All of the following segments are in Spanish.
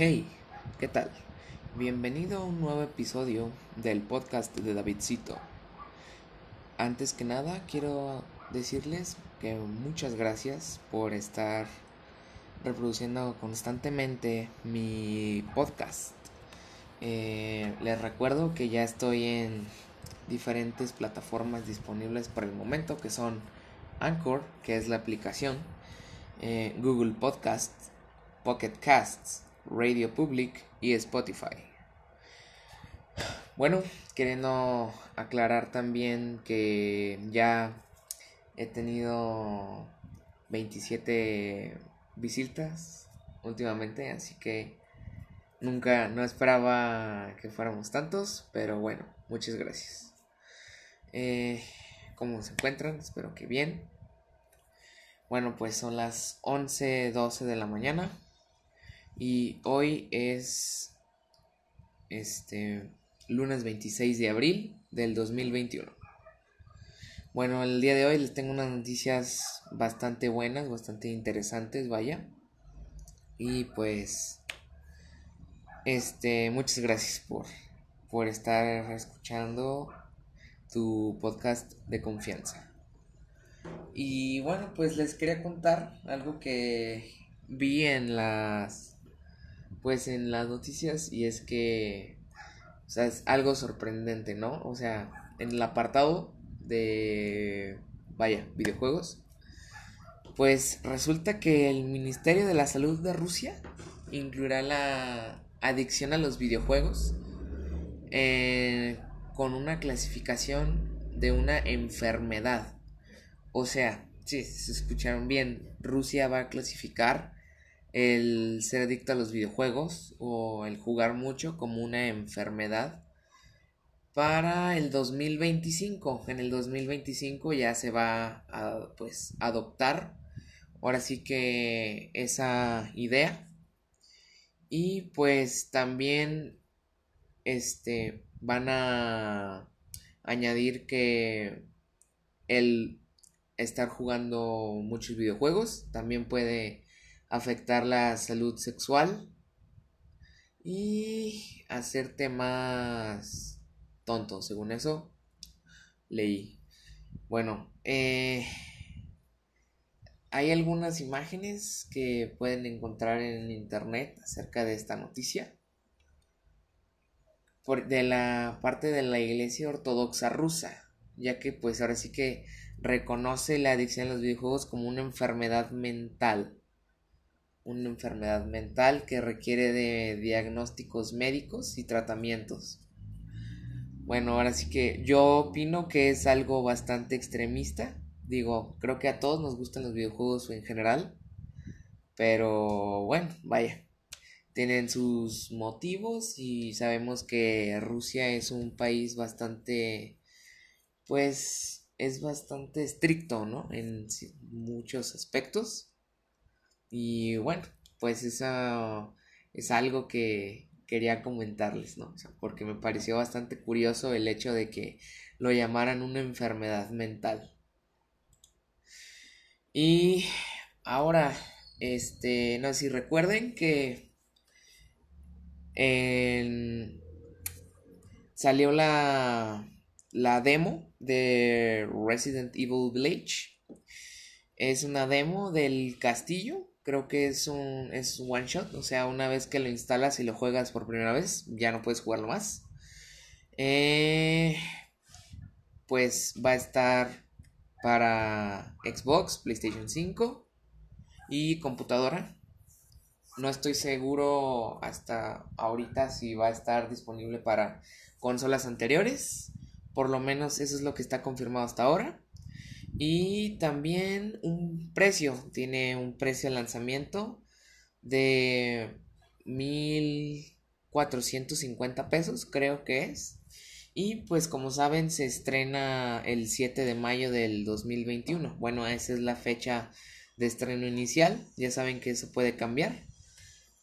Hey, ¿qué tal? Bienvenido a un nuevo episodio del podcast de Davidcito. Antes que nada, quiero decirles que muchas gracias por estar reproduciendo constantemente mi podcast. Eh, les recuerdo que ya estoy en diferentes plataformas disponibles por el momento, que son Anchor, que es la aplicación, eh, Google Podcasts, Pocket Casts, Radio Public y Spotify. Bueno, queriendo aclarar también que ya he tenido 27 visitas últimamente, así que nunca, no esperaba que fuéramos tantos, pero bueno, muchas gracias. Eh, ¿Cómo se encuentran? Espero que bien. Bueno, pues son las 11:12 de la mañana. Y hoy es este lunes 26 de abril del 2021. Bueno, el día de hoy les tengo unas noticias bastante buenas, bastante interesantes, vaya. Y pues este, muchas gracias por por estar escuchando tu podcast de confianza. Y bueno, pues les quería contar algo que vi en las pues en las noticias y es que, o sea, es algo sorprendente, ¿no? O sea, en el apartado de, vaya, videojuegos, pues resulta que el Ministerio de la Salud de Rusia incluirá la adicción a los videojuegos eh, con una clasificación de una enfermedad. O sea, si se escucharon bien, Rusia va a clasificar el ser adicto a los videojuegos o el jugar mucho como una enfermedad para el 2025. En el 2025 ya se va a pues adoptar ahora sí que esa idea y pues también este van a añadir que el estar jugando muchos videojuegos también puede afectar la salud sexual y hacerte más tonto, según eso leí. Bueno, eh, hay algunas imágenes que pueden encontrar en internet acerca de esta noticia. De la parte de la iglesia ortodoxa rusa, ya que pues ahora sí que reconoce la adicción a los videojuegos como una enfermedad mental una enfermedad mental que requiere de diagnósticos médicos y tratamientos. Bueno, ahora sí que yo opino que es algo bastante extremista. Digo, creo que a todos nos gustan los videojuegos en general. Pero bueno, vaya. Tienen sus motivos y sabemos que Rusia es un país bastante, pues, es bastante estricto, ¿no? En muchos aspectos. Y bueno, pues eso es algo que quería comentarles, ¿no? porque me pareció bastante curioso el hecho de que lo llamaran una enfermedad mental. Y ahora, este, no si recuerden que salió la, la demo de Resident Evil Village. Es una demo del castillo creo que es un es one shot, o sea, una vez que lo instalas y lo juegas por primera vez, ya no puedes jugarlo más. Eh, pues va a estar para Xbox, PlayStation 5 y computadora. No estoy seguro hasta ahorita si va a estar disponible para consolas anteriores. Por lo menos eso es lo que está confirmado hasta ahora. Y también un precio, tiene un precio de lanzamiento de 1450 pesos, creo que es. Y pues como saben se estrena el 7 de mayo del 2021. Bueno, esa es la fecha de estreno inicial. Ya saben que eso puede cambiar.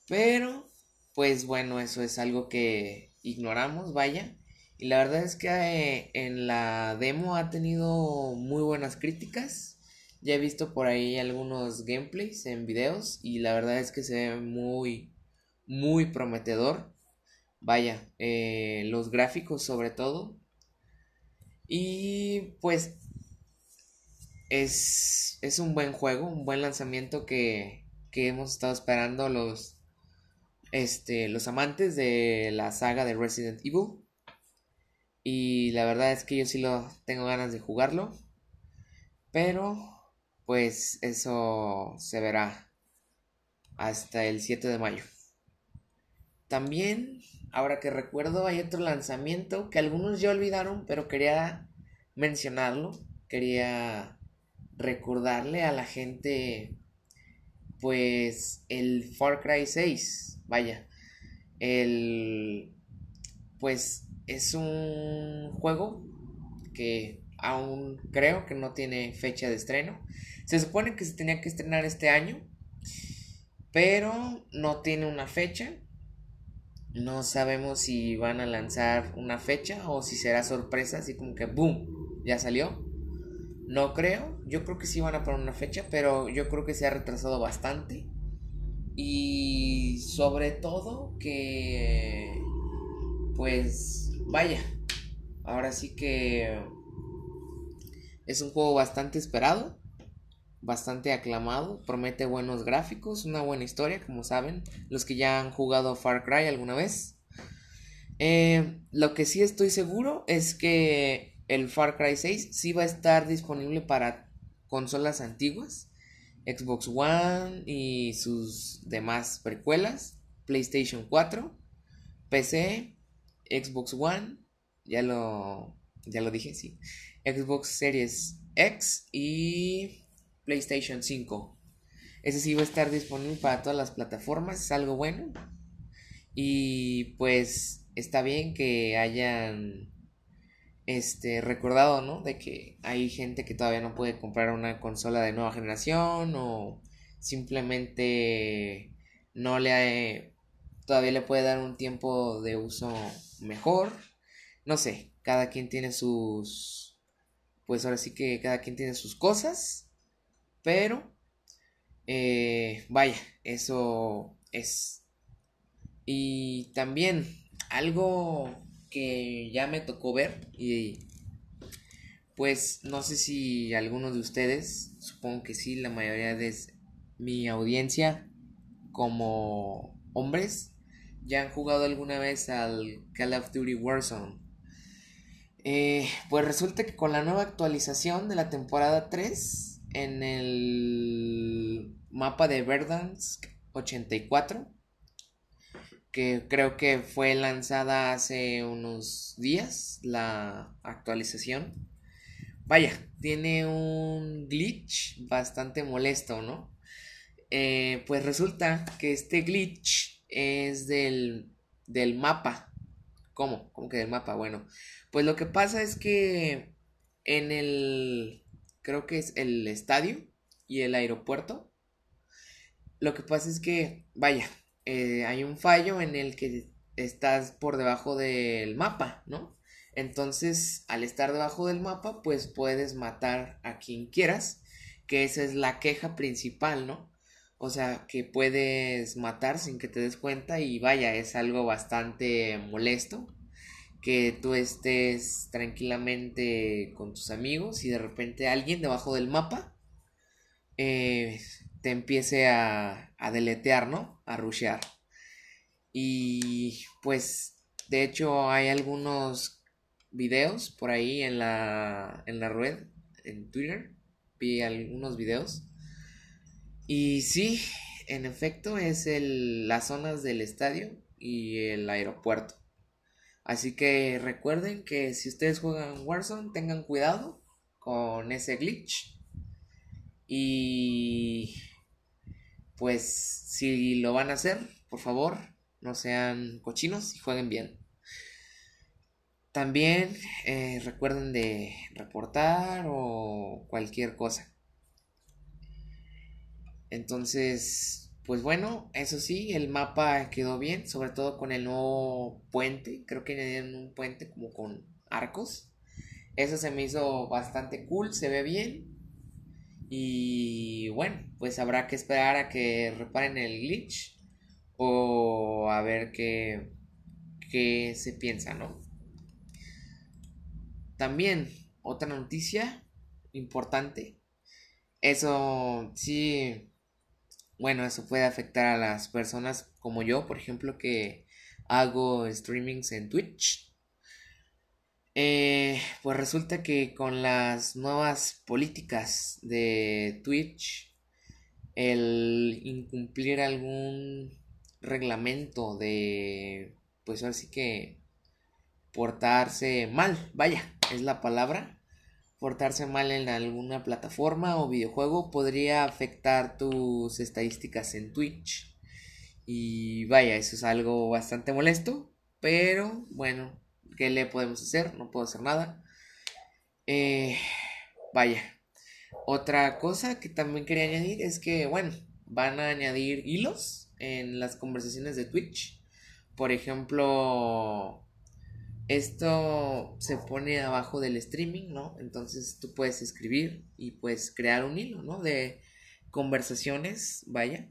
Pero pues bueno, eso es algo que ignoramos, vaya. Y la verdad es que eh, en la demo ha tenido muy buenas críticas. Ya he visto por ahí algunos gameplays en videos y la verdad es que se ve muy, muy prometedor. Vaya, eh, los gráficos sobre todo. Y pues es, es un buen juego, un buen lanzamiento que, que hemos estado esperando los, este, los amantes de la saga de Resident Evil. Y la verdad es que yo sí lo tengo ganas de jugarlo. Pero pues eso se verá hasta el 7 de mayo. También, ahora que recuerdo, hay otro lanzamiento que algunos ya olvidaron, pero quería mencionarlo. Quería recordarle a la gente, pues, el Far Cry 6. Vaya, el... Pues es un juego que aún creo que no tiene fecha de estreno. Se supone que se tenía que estrenar este año, pero no tiene una fecha. No sabemos si van a lanzar una fecha o si será sorpresa, así como que ¡boom! Ya salió. No creo, yo creo que sí van a poner una fecha, pero yo creo que se ha retrasado bastante. Y sobre todo que, pues, vaya, ahora sí que es un juego bastante esperado bastante aclamado, promete buenos gráficos, una buena historia, como saben, los que ya han jugado Far Cry alguna vez. Eh, lo que sí estoy seguro es que el Far Cry 6 sí va a estar disponible para consolas antiguas, Xbox One y sus demás precuelas, PlayStation 4, PC, Xbox One, ya lo, ya lo dije, sí, Xbox Series X y PlayStation 5. Ese sí va a estar disponible para todas las plataformas, es algo bueno. Y pues está bien que hayan este recordado, ¿no? De que hay gente que todavía no puede comprar una consola de nueva generación o simplemente no le todavía le puede dar un tiempo de uso mejor. No sé, cada quien tiene sus pues ahora sí que cada quien tiene sus cosas pero, eh, vaya, eso es. Y también algo que ya me tocó ver y pues no sé si algunos de ustedes, supongo que sí, la mayoría de mi audiencia como hombres ya han jugado alguna vez al Call of Duty Warzone. Eh, pues resulta que con la nueva actualización de la temporada 3 en el mapa de Verdansk 84 que creo que fue lanzada hace unos días la actualización vaya tiene un glitch bastante molesto no eh, pues resulta que este glitch es del, del mapa ¿Cómo? ¿Cómo que del mapa? Bueno, pues lo que pasa es que en el creo que es el estadio y el aeropuerto. Lo que pasa es que, vaya, eh, hay un fallo en el que estás por debajo del mapa, ¿no? Entonces, al estar debajo del mapa, pues puedes matar a quien quieras, que esa es la queja principal, ¿no? O sea, que puedes matar sin que te des cuenta y vaya, es algo bastante molesto que tú estés tranquilamente con tus amigos y de repente alguien debajo del mapa eh, te empiece a, a deletear, ¿no? A rushear. Y pues, de hecho, hay algunos videos por ahí en la, en la red, en Twitter. Vi algunos videos. Y sí, en efecto, es el, las zonas del estadio y el aeropuerto. Así que recuerden que si ustedes juegan Warzone, tengan cuidado con ese glitch. Y pues si lo van a hacer, por favor, no sean cochinos y jueguen bien. También eh, recuerden de reportar o cualquier cosa. Entonces, pues bueno, eso sí, el mapa quedó bien, sobre todo con el nuevo puente. Creo que añadieron un puente como con arcos. Eso se me hizo bastante cool, se ve bien. Y bueno, pues habrá que esperar a que reparen el glitch o a ver qué, qué se piensa, ¿no? También, otra noticia importante. Eso sí, bueno, eso puede afectar a las personas como yo, por ejemplo, que hago streamings en Twitch. Eh, pues resulta que con las nuevas políticas de Twitch, el incumplir algún reglamento de, pues ahora sí que portarse mal, vaya, es la palabra, portarse mal en alguna plataforma o videojuego podría afectar tus estadísticas en Twitch. Y vaya, eso es algo bastante molesto, pero bueno, ¿qué le podemos hacer? No puedo hacer nada. Eh, vaya, otra cosa que también quería añadir es que, bueno, van a añadir hilos en las conversaciones de Twitch. Por ejemplo, esto se pone abajo del streaming, ¿no? Entonces tú puedes escribir y puedes crear un hilo, ¿no? De conversaciones, vaya.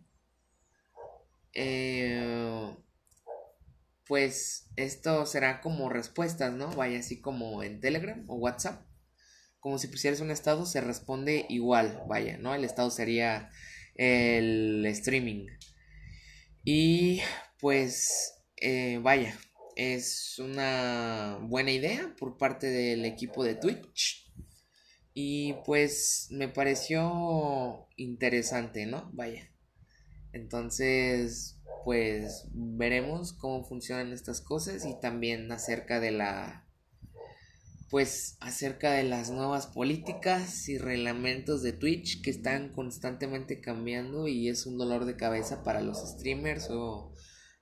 Eh, pues esto será como respuestas, ¿no? Vaya así como en Telegram o WhatsApp. Como si pusieras un estado, se responde igual, vaya, ¿no? El estado sería el streaming. Y pues, eh, vaya, es una buena idea por parte del equipo de Twitch. Y pues me pareció interesante, ¿no? Vaya. Entonces, pues veremos cómo funcionan estas cosas y también acerca de la pues acerca de las nuevas políticas y reglamentos de Twitch que están constantemente cambiando y es un dolor de cabeza para los streamers o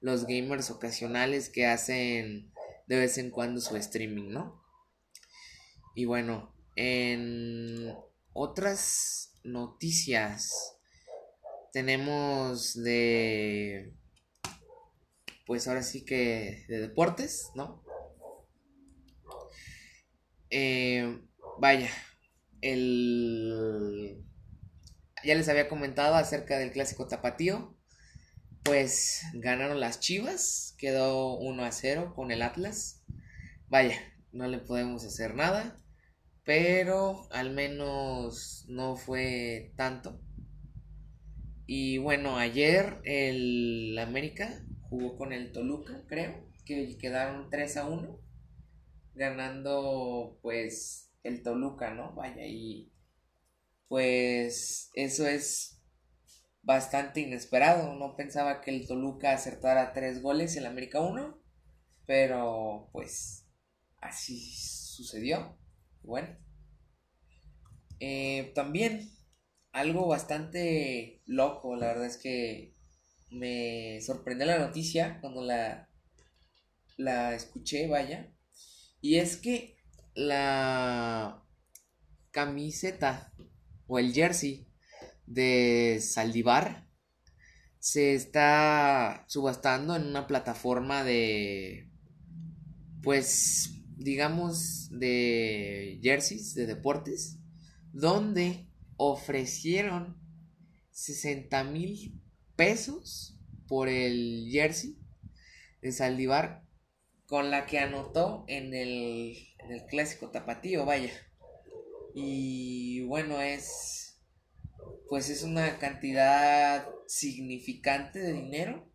los gamers ocasionales que hacen de vez en cuando su streaming, ¿no? Y bueno, en otras noticias tenemos de pues ahora sí que de deportes, ¿no? Eh, vaya, el ya les había comentado acerca del clásico tapatío pues ganaron las Chivas, quedó 1 a 0 con el Atlas. Vaya, no le podemos hacer nada, pero al menos no fue tanto. Y bueno, ayer el América jugó con el Toluca, creo, que quedaron 3 a 1, ganando pues el Toluca, ¿no? Vaya, y pues eso es bastante inesperado. No pensaba que el Toluca acertara tres goles y el América uno. Pero pues así sucedió. Bueno. Eh, también algo bastante loco. La verdad es que me sorprendió la noticia cuando la, la escuché, vaya. Y es que la camiseta o el jersey de Saldivar se está subastando en una plataforma de pues digamos de jerseys de deportes donde ofrecieron 60 mil pesos por el jersey de Saldivar con la que anotó en el, en el clásico tapatío vaya. Y bueno es pues es una cantidad significante de dinero.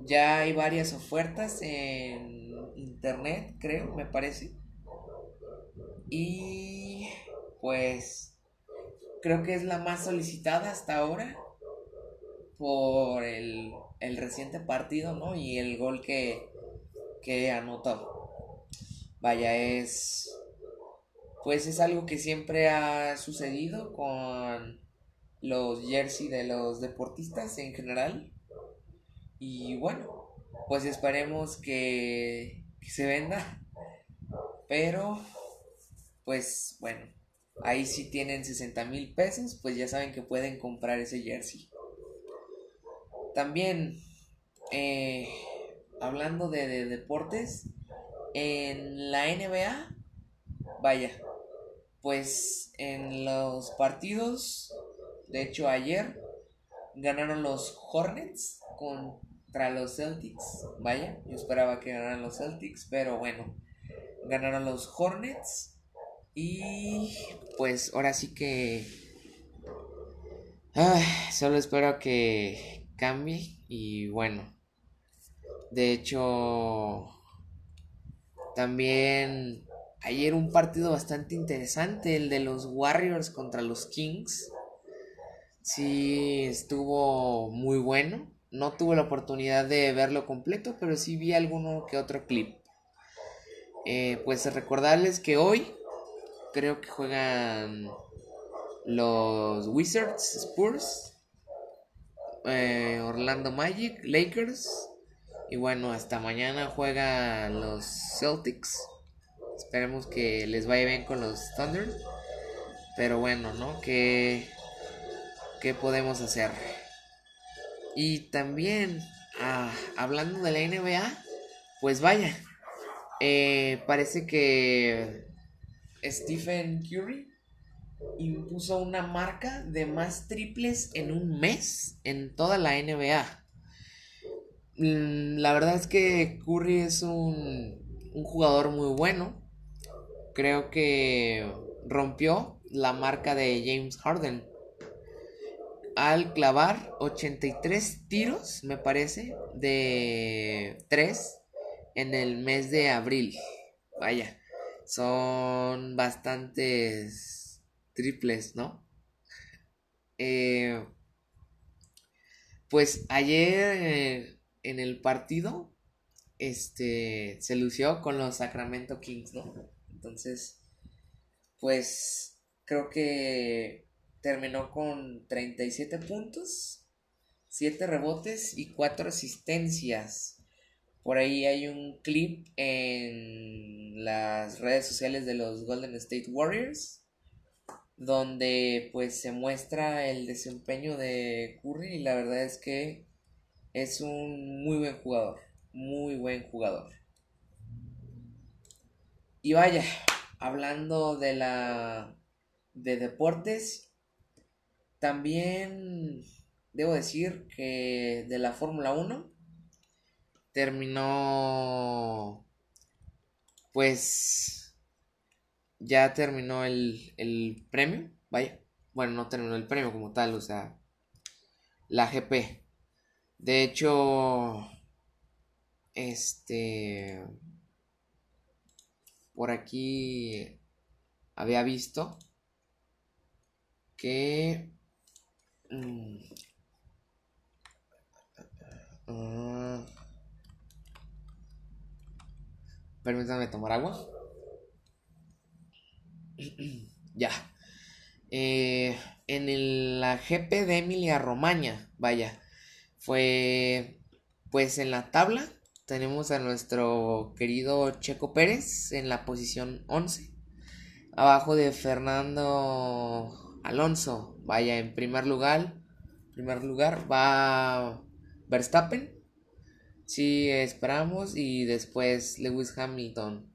Ya hay varias ofertas en internet, creo, me parece. Y pues creo que es la más solicitada hasta ahora por el, reciente partido, ¿no? Y el gol que, que anotó. Vaya, es... Pues es algo que siempre ha sucedido con los jersey de los deportistas en general. Y bueno, pues esperemos que, se venda. Pero, pues bueno, ahí si tienen 60 mil pesos, pues ya saben que pueden comprar ese jersey. También, eh, hablando de, de deportes, en la NBA, vaya, pues en los partidos de hecho, ayer ganaron los Hornets con contra los Celtics. Vaya, yo esperaba que ganaran los Celtics, pero bueno, ganaron los Hornets. Y pues ahora sí que... solo espero que cambie y bueno. De hecho, también ayer un partido bastante interesante, el de los Warriors contra los Kings. Sí, estuvo muy bueno. No tuve la oportunidad de verlo completo, pero sí vi alguno que otro clip. Eh, pues recordarles que hoy creo que juegan los Wizards, Spurs, eh, Orlando Magic, Lakers. Y bueno, hasta mañana juegan los Celtics. Esperemos que les vaya bien con los Thunder. Pero bueno, ¿no? ¿Qué, qué podemos hacer? Y también, ah, hablando de la NBA, pues vaya, eh, parece que Stephen Curry impuso una marca de más triples en un mes en toda la NBA. Mm, la verdad es que Curry es un jugador muy bueno. Creo que rompió la marca de James Harden al clavar 83 tiros, me parece, de 3 en el mes de abril. Vaya, son bastantes triples, ¿no? Eh, pues ayer eh, en el partido, este, se lució con los Sacramento Kings, ¿no? Entonces, pues creo que terminó con 37 puntos, 7 rebotes y 4 asistencias. Por ahí hay un clip en las redes sociales de los Golden State Warriors donde pues se muestra el desempeño de Curry y la verdad es que es un muy buen jugador, muy buen jugador. Y vaya, hablando de la de deportes, también debo decir que de la Fórmula 1 terminó pues ya terminó el, el premio, vaya, bueno, no terminó el premio como tal, o sea, la GP. De hecho, este, por aquí había visto que mm, permítanme tomar agua. Ya. Eh, en la GP de Emilia Romagna vaya fue pues en la tabla tenemos a nuestro querido Checo Pérez en la posición 11 abajo de Fernando Alonso vaya en primer lugar primer lugar va Verstappen sí esperamos y después Lewis Hamilton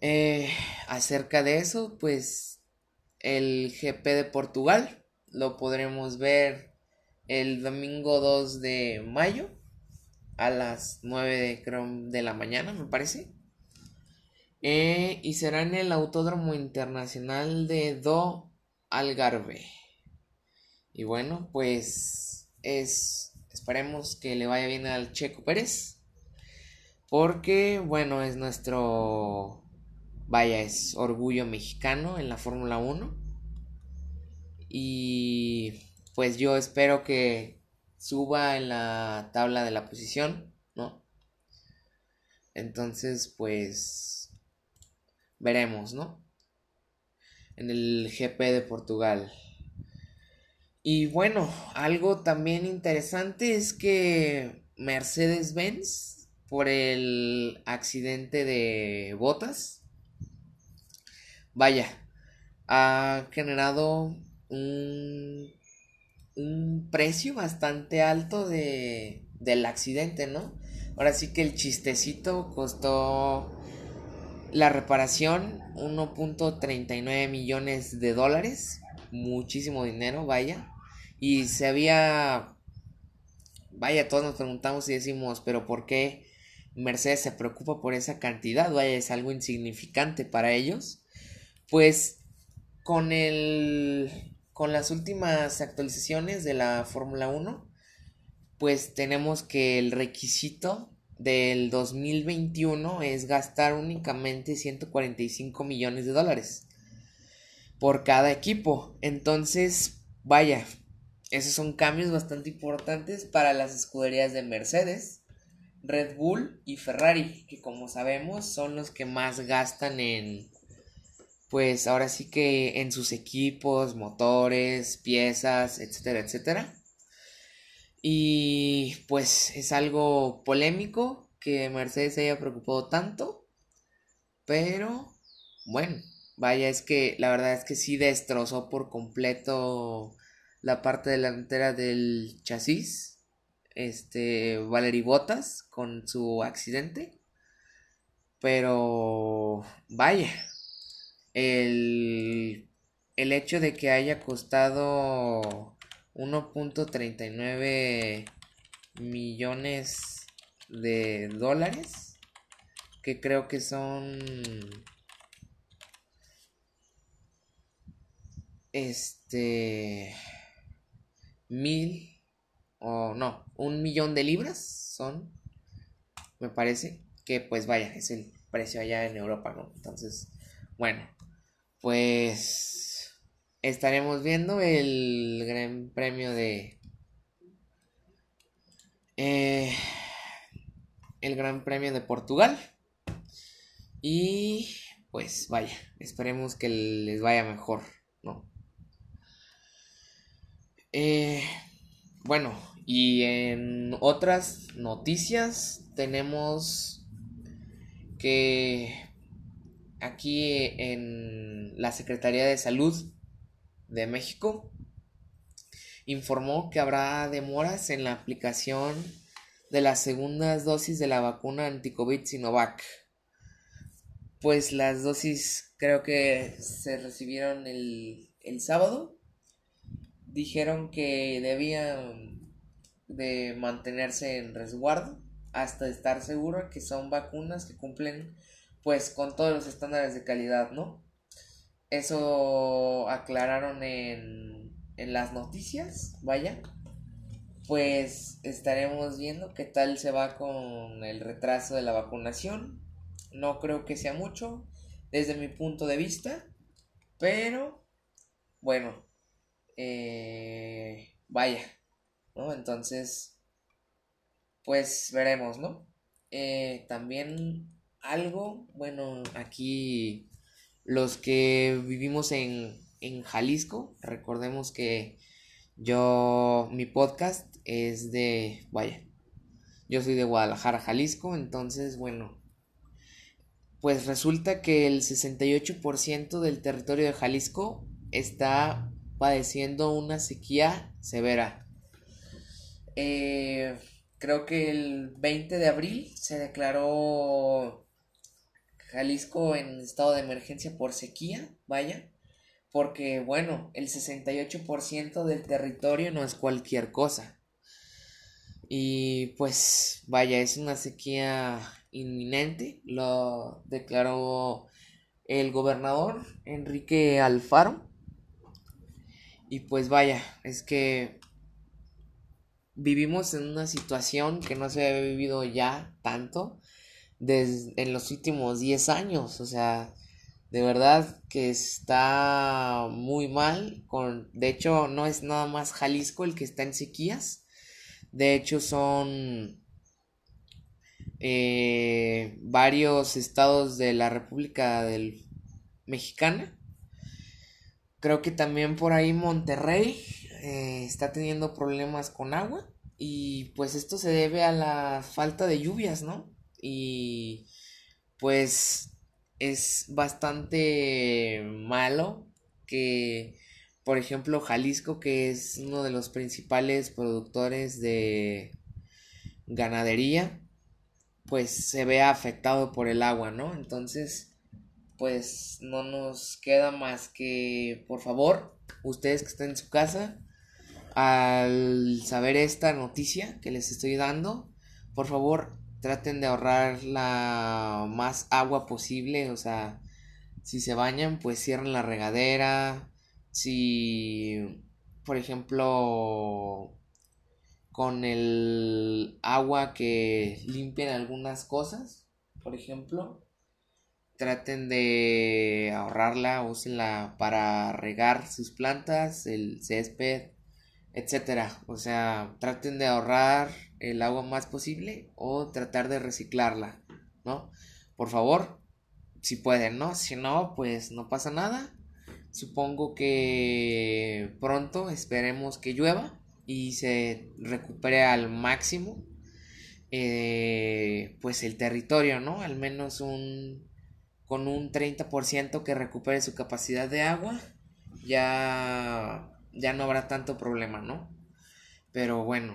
eh, acerca de eso pues el GP de Portugal lo podremos ver el domingo 2 de mayo a las 9 de, la mañana, me parece. Eh, y será en el Autódromo Internacional de Do Algarve. Y bueno, pues es. Esperemos que le vaya bien al Checo Pérez. Porque, bueno, es nuestro. Vaya, es orgullo mexicano en la Fórmula 1. Y pues yo espero que suba en la tabla de la posición, ¿no? Entonces, pues veremos, ¿no? En el GP de Portugal. Y bueno, algo también interesante es que Mercedes-Benz, por el accidente de botas, vaya, ha generado un un precio bastante alto de, del accidente, ¿no? Ahora sí que el chistecito costó la reparación 1.39 millones de dólares, muchísimo dinero, vaya. Y se había vaya, todos nos preguntamos y decimos, pero ¿por qué Mercedes se preocupa por esa cantidad? Vaya, es algo insignificante para ellos. Pues con el con las últimas actualizaciones de la Fórmula 1, pues tenemos que el requisito del 2021 es gastar únicamente 145 millones de dólares por cada equipo. Entonces, vaya, esos son cambios bastante importantes para las escuderías de Mercedes, Red Bull y Ferrari, que como sabemos son los que más gastan en, pues ahora sí que en sus equipos, motores, piezas, etcétera, etcétera. Y pues es algo polémico que Mercedes se haya preocupado tanto, pero bueno, vaya, es que la verdad es que sí destrozó por completo la parte delantera del chasis, este, Valery Bottas con su accidente. Pero, vaya, el, el hecho de que haya costado 1.39 millones de dólares, que creo que son este mil o no, un millón de libras son, me parece, que pues vaya, es el precio allá en Europa, ¿no? Entonces, bueno, pues estaremos viendo el Gran Premio de... Eh, el Gran Premio de Portugal. Y pues vaya, esperemos que les vaya mejor, ¿no? Eh, bueno, y en otras noticias tenemos que aquí en la Secretaría de Salud de México informó que habrá demoras en la aplicación de las segundas dosis de la vacuna anti-COVID Sinovac. Pues las dosis creo que se recibieron el, el sábado dijeron que debían de mantenerse en resguardo hasta estar seguro que son vacunas que cumplen pues con todos los estándares de calidad, ¿no? Eso aclararon en, en las noticias, vaya. Pues estaremos viendo qué tal se va con el retraso de la vacunación. No creo que sea mucho desde mi punto de vista, pero bueno, eh, vaya, ¿no? Entonces, pues veremos, ¿no? Eh, también algo, bueno, aquí los que vivimos en, en Jalisco, recordemos que yo, mi podcast es de, vaya, yo soy de Guadalajara, Jalisco, entonces, bueno, pues resulta que el 68% del territorio de Jalisco está padeciendo una sequía severa. Eh, creo que el 20 de abril se declaró Jalisco en estado de emergencia por sequía, vaya, porque bueno, el 68% del territorio no es cualquier cosa. Y pues vaya, es una sequía inminente, lo declaró el gobernador Enrique Alfaro y pues vaya, es que vivimos en una situación que no se ha vivido ya tanto desde en los últimos 10 años, o sea, de verdad que está muy mal con de hecho no es nada más Jalisco el que está en sequías. De hecho son eh, varios estados de la República del Mexicana Creo que también por ahí Monterrey eh, está teniendo problemas con agua y pues esto se debe a la falta de lluvias, ¿no? Y pues es bastante malo que, por ejemplo, Jalisco, que es uno de los principales productores de ganadería, pues se vea afectado por el agua, ¿no? Entonces, pues no nos queda más que, por favor, ustedes que estén en su casa, al saber esta noticia que les estoy dando, por favor traten de ahorrar la más agua posible, o sea, si se bañan, pues cierren la regadera, si, por ejemplo, con el agua que limpian algunas cosas, por ejemplo, traten de ahorrarla, úsenla para regar sus plantas, el césped, etcétera. O sea, traten de ahorrar el agua más posible o tratar de reciclarla, ¿no? Por favor, si pueden, ¿no? Si no, pues no pasa nada. Supongo que pronto esperemos que llueva y se recupere al máximo eh, pues el territorio, ¿no? Al menos un con un 30% que recupere su capacidad de agua, ya ya no habrá tanto problema, ¿no? Pero bueno,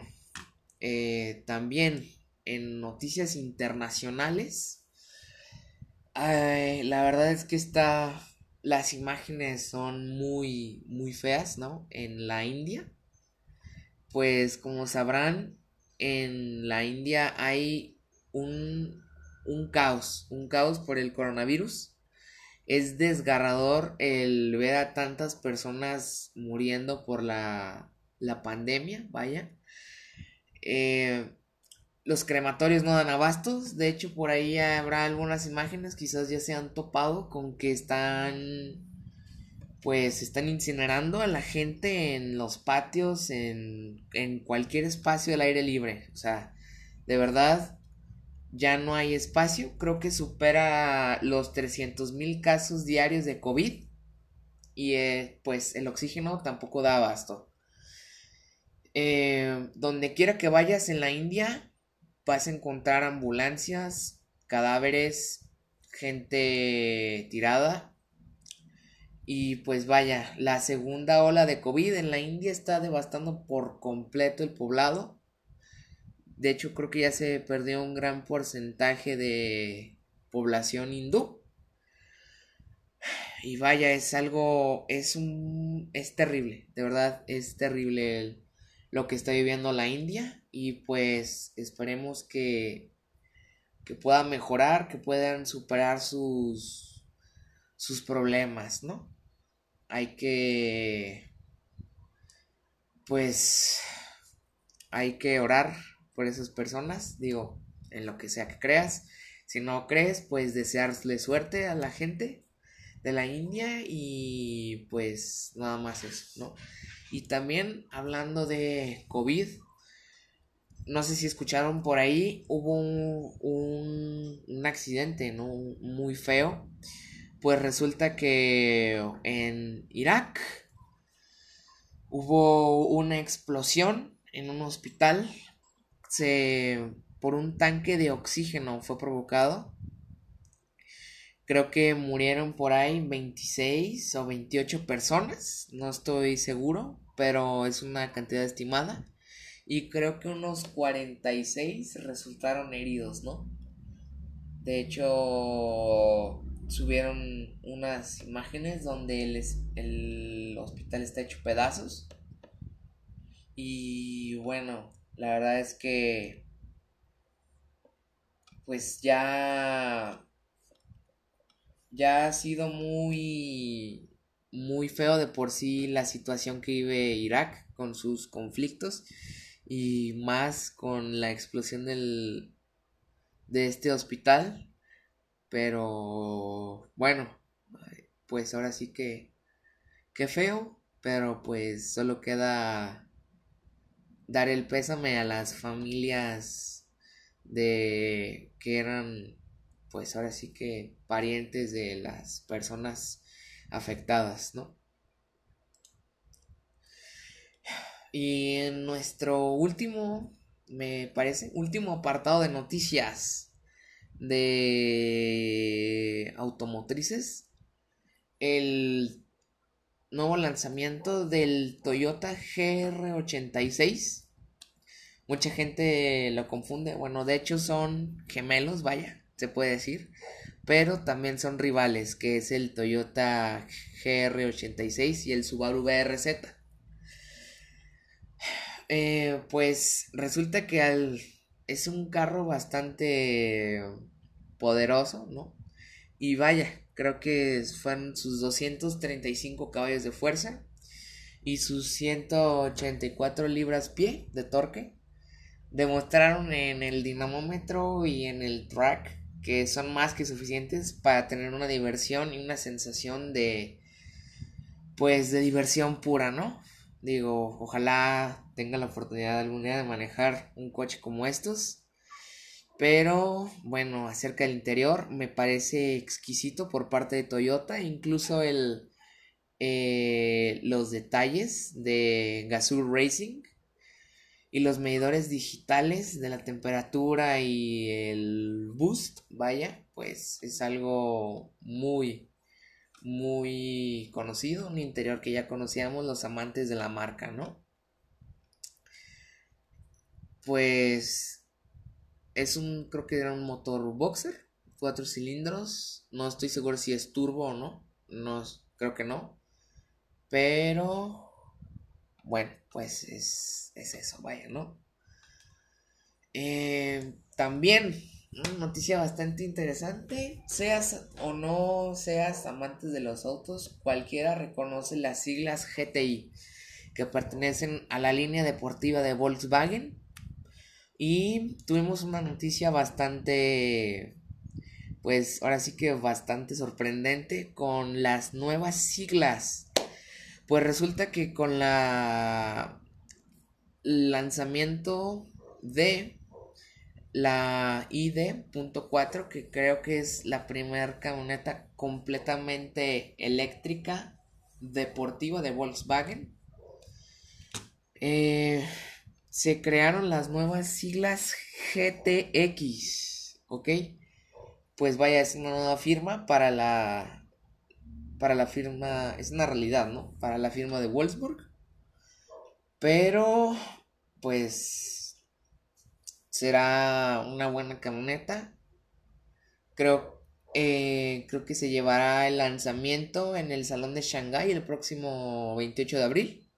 eh, también en noticias internacionales, la verdad es que está, las imágenes son muy, muy feas, ¿no? En la India, pues como sabrán, en la India hay un, un caos, un caos por el coronavirus es desgarrador el ver a tantas personas muriendo por la, la pandemia, vaya. Eh, los crematorios no dan abastos, de hecho por ahí habrá algunas imágenes, quizás ya se han topado con que están, pues están incinerando a la gente en los patios, en, en cualquier espacio del aire libre, o sea, de verdad, ya no hay espacio. Creo que supera los 300 mil casos diarios de COVID. Y eh, pues el oxígeno tampoco da abasto. Eh, donde quiera que vayas en la India, vas a encontrar ambulancias, cadáveres, gente tirada. Y pues vaya, la segunda ola de COVID en la India está devastando por completo el poblado. De hecho, creo que ya se perdió un gran porcentaje de población hindú. Y vaya, es algo, es un, es terrible, de verdad, es terrible lo que está viviendo la India. Y pues esperemos que, que mejorar, que puedan superar sus, sus problemas, ¿no? Hay que, pues, hay que orar por esas personas, digo, en lo que sea que creas. Si no crees, pues desearle suerte a la gente de la India y pues nada más eso, ¿no? Y también hablando de COVID, no sé si escucharon por ahí, hubo un, un, accidente, ¿no? Muy feo. Pues resulta que en Irak hubo una explosión en un hospital se por un tanque de oxígeno fue provocado. Creo que murieron por ahí 26 o 28 personas, no estoy seguro, pero es una cantidad estimada. Y creo que unos 46 resultaron heridos, ¿no? De hecho, subieron unas imágenes donde el, el hospital está hecho pedazos. Y bueno, la verdad es que pues ya ya ha sido muy muy feo de por sí la situación que vive Irak con sus conflictos y más con la explosión del de este hospital. Pero bueno pues ahora sí que que feo pero pues solo queda dar el pésame a las familias de que eran pues ahora sí que parientes de las personas afectadas, ¿no? Y en nuestro último, me parece, último apartado de noticias de automotrices, el nuevo lanzamiento del Toyota GR86. Mucha gente lo confunde. Bueno, de hecho son gemelos, vaya, se puede decir. Pero también son rivales, que es el Toyota GR86 y el Subaru BRZ. eh, pues resulta que al, es un carro bastante poderoso, ¿no? Y vaya, creo que fueron sus 235 caballos de fuerza y sus 184 libras pie de torque. Demostraron en el dinamómetro y en el track que son más que suficientes para tener una diversión y una sensación de pues de diversión pura, ¿no? Digo, ojalá tenga la oportunidad algún día de manejar un coche como estos. Pero bueno, acerca del interior me parece exquisito por parte de Toyota, incluso el eh, los detalles de Gazoo Racing y los medidores digitales de la temperatura y el boost, vaya, pues es algo muy muy conocido, un interior que ya conocíamos los amantes de la marca, ¿no? Pues es un, creo que era un motor boxer, cuatro cilindros, no estoy seguro si es turbo o no, no creo que no, pero bueno, pues es, es eso, vaya, ¿no? Eh, también noticia bastante interesante. Seas o no seas amantes de los autos, cualquiera reconoce las siglas GTI, que pertenecen a la línea deportiva de Volkswagen. Y tuvimos una noticia bastante, pues ahora sí que bastante sorprendente con las nuevas siglas. Pues resulta que con la lanzamiento de la ID.4 que creo que es la primera camioneta completamente eléctrica deportiva de Volkswagen. Eh, se crearon las nuevas siglas GTX, ¿ok? Pues vaya, es una nueva firma para la para la firma, es una realidad, ¿no? Para la firma de Wolfsburg. Pero pues será una buena camioneta. Creo, eh, creo que se llevará el lanzamiento en el Salón de Shanghai el próximo 28 de abril.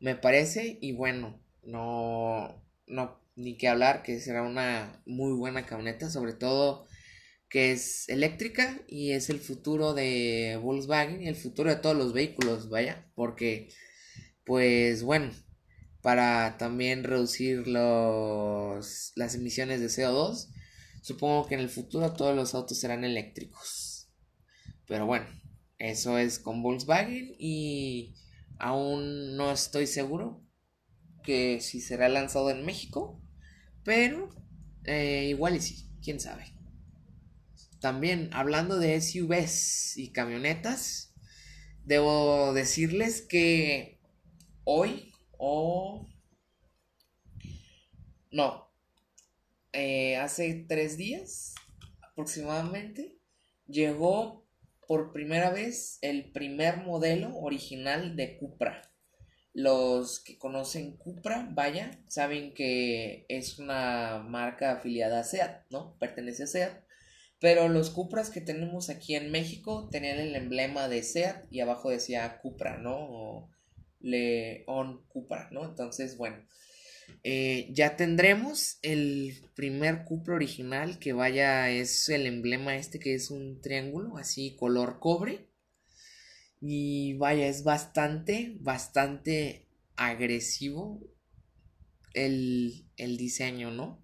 Me parece. Y bueno, no, no, ni que hablar, que será una muy buena camioneta, sobre todo que es eléctrica y es el futuro de Volkswagen y el futuro de todos los vehículos, vaya, porque pues bueno, para también reducir los, las emisiones de CO2. Supongo que en el futuro todos los autos serán eléctricos. Pero bueno, eso es con Volkswagen y aún no estoy seguro que si será lanzado en México. Pero eh, igual y sí, quién sabe. También hablando de SUVs y camionetas, debo decirles que hoy o... No. Eh, hace tres días aproximadamente llegó por primera vez el primer modelo original de Cupra. Los que conocen Cupra, vaya, saben que es una marca afiliada a SEAT, ¿no? Pertenece a SEAT. Pero los Cupras que tenemos aquí en México tenían el emblema de SEAT y abajo decía Cupra, ¿no? León Cupra, ¿no? Entonces, bueno, eh, ya tendremos el primer Cupra original que vaya, es el emblema este que es un triángulo, así color cobre. Y vaya, es bastante, bastante agresivo el, el diseño, ¿no?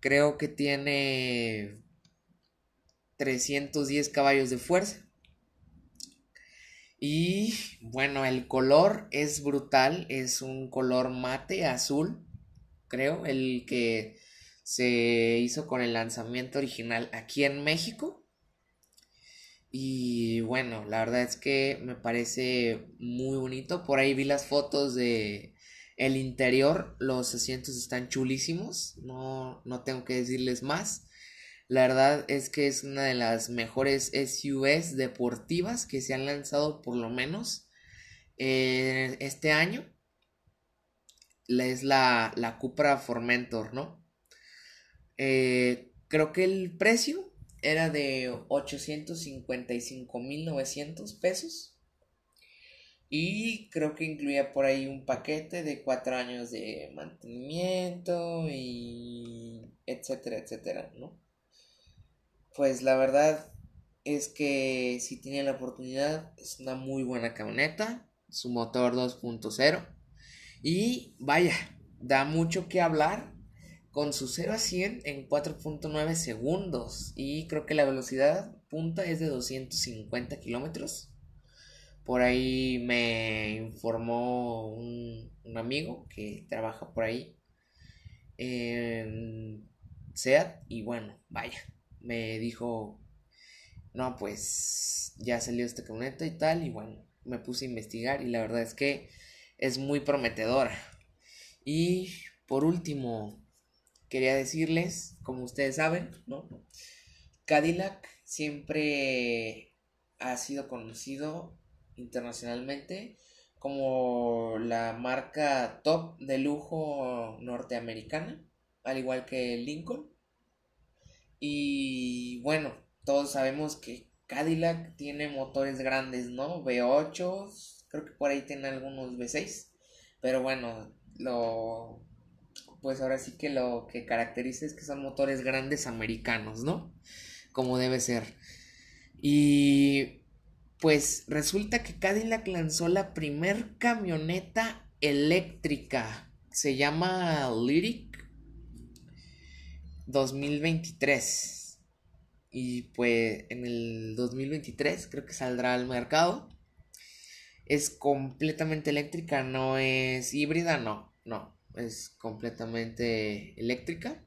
Creo que tiene 310 caballos de fuerza. Y bueno, el color es brutal, es un color mate azul, creo, el que se hizo con el lanzamiento original aquí en México. Y bueno, la verdad es que me parece muy bonito. Por ahí vi las fotos de el interior, los asientos están chulísimos, no, no tengo que decirles más. La verdad es que es una de las mejores SUVs deportivas que se han lanzado por lo menos eh, este año. Es la, la Cupra Formentor, ¿no? Eh, creo que el precio era de 855.900 pesos. Y creo que incluía por ahí un paquete de cuatro años de mantenimiento y etcétera, etcétera, ¿no? Pues la verdad es que si tienen la oportunidad es una muy buena camioneta, su motor 2.0 y vaya, da mucho que hablar con su 0 a 100 en 4.9 segundos. Y creo que la velocidad punta es de 250 kilómetros. Por ahí me informó un, amigo que trabaja por ahí en SEAT. Y bueno, vaya, me dijo, no, pues ya salió esta camioneta y tal y bueno, me puse a investigar y la verdad es que es muy prometedora. Y por último, quería decirles, como ustedes saben, ¿no? Cadillac siempre ha sido conocido internacionalmente como la marca top de lujo norteamericana, al igual que Lincoln. Y bueno, todos sabemos que Cadillac tiene motores grandes, ¿no? V8, creo que por ahí tiene algunos V6, pero bueno, lo pues ahora sí que lo que caracteriza es que son motores grandes americanos, ¿no? Como debe ser. Y pues resulta que Cadillac lanzó la primer camioneta eléctrica. Se llama Lyric 2023. Y pues en el 2023 creo que saldrá al mercado. Es completamente eléctrica, no es híbrida, no, no, es completamente eléctrica.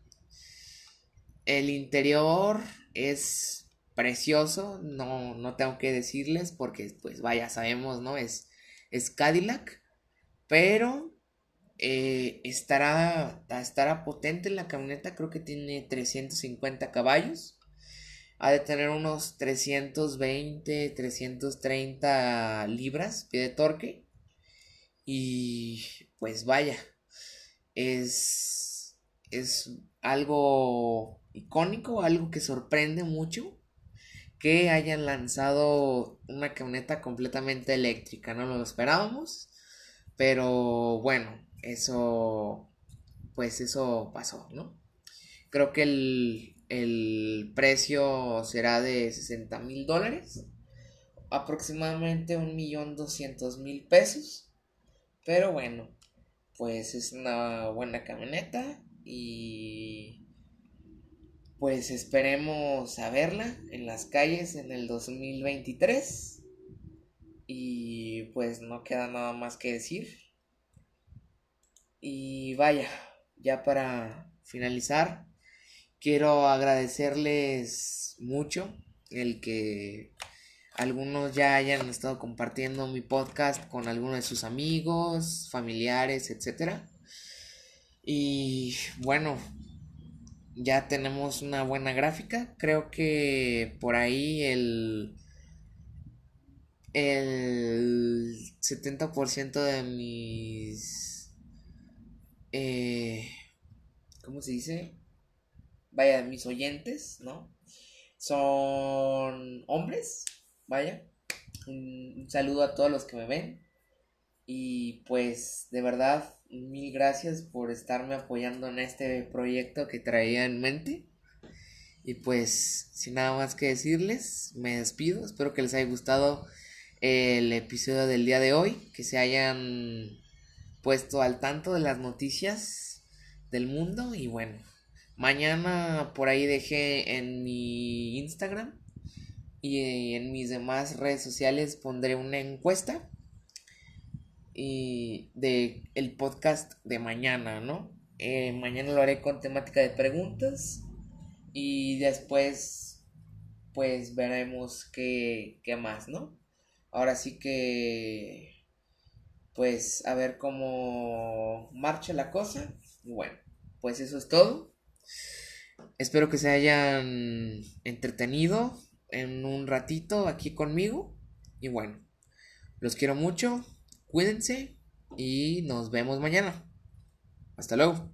El interior es precioso, no, no tengo que decirles porque pues vaya, sabemos, ¿no? Es, es Cadillac, pero eh, estará, estará potente la camioneta, creo que tiene 350 caballos, ha de tener unos 320, 330 libras pie de torque y pues vaya, es, es algo icónico, algo que sorprende mucho que hayan lanzado una camioneta completamente eléctrica. No lo esperábamos. Pero bueno, eso. Pues eso pasó, ¿no? Creo que el, el precio será de 60 mil dólares. Aproximadamente un millón doscientos mil pesos. Pero bueno, pues es una buena camioneta. Y pues esperemos a verla en las calles en el 2023. Y pues no queda nada más que decir. Y vaya, ya para finalizar, quiero agradecerles mucho el que algunos ya hayan estado compartiendo mi podcast con algunos de sus amigos, familiares, etc. Y bueno, ya tenemos una buena gráfica. Creo que por ahí el, el 70% de mis... Eh, ¿Cómo se dice? Vaya, de mis oyentes, ¿no? Son hombres, vaya. un saludo a todos los que me ven. Y pues de verdad mil gracias por estarme apoyando en este proyecto que traía en mente. Y pues, sin nada más que decirles, me despido. Espero que les haya gustado el episodio del día de hoy, que se hayan puesto al tanto de las noticias del mundo. Y bueno, mañana por ahí dejé en mi Instagram y en mis demás redes sociales pondré una encuesta y de el podcast de mañana, ¿no? Eh, mañana lo haré con temática de preguntas y después pues veremos qué, qué más, ¿no? Ahora sí que pues a ver cómo marcha la cosa. Bueno, pues eso es todo. Espero que se hayan entretenido en un ratito aquí conmigo. Y bueno, los quiero mucho. Cuídense y nos vemos mañana. Hasta luego.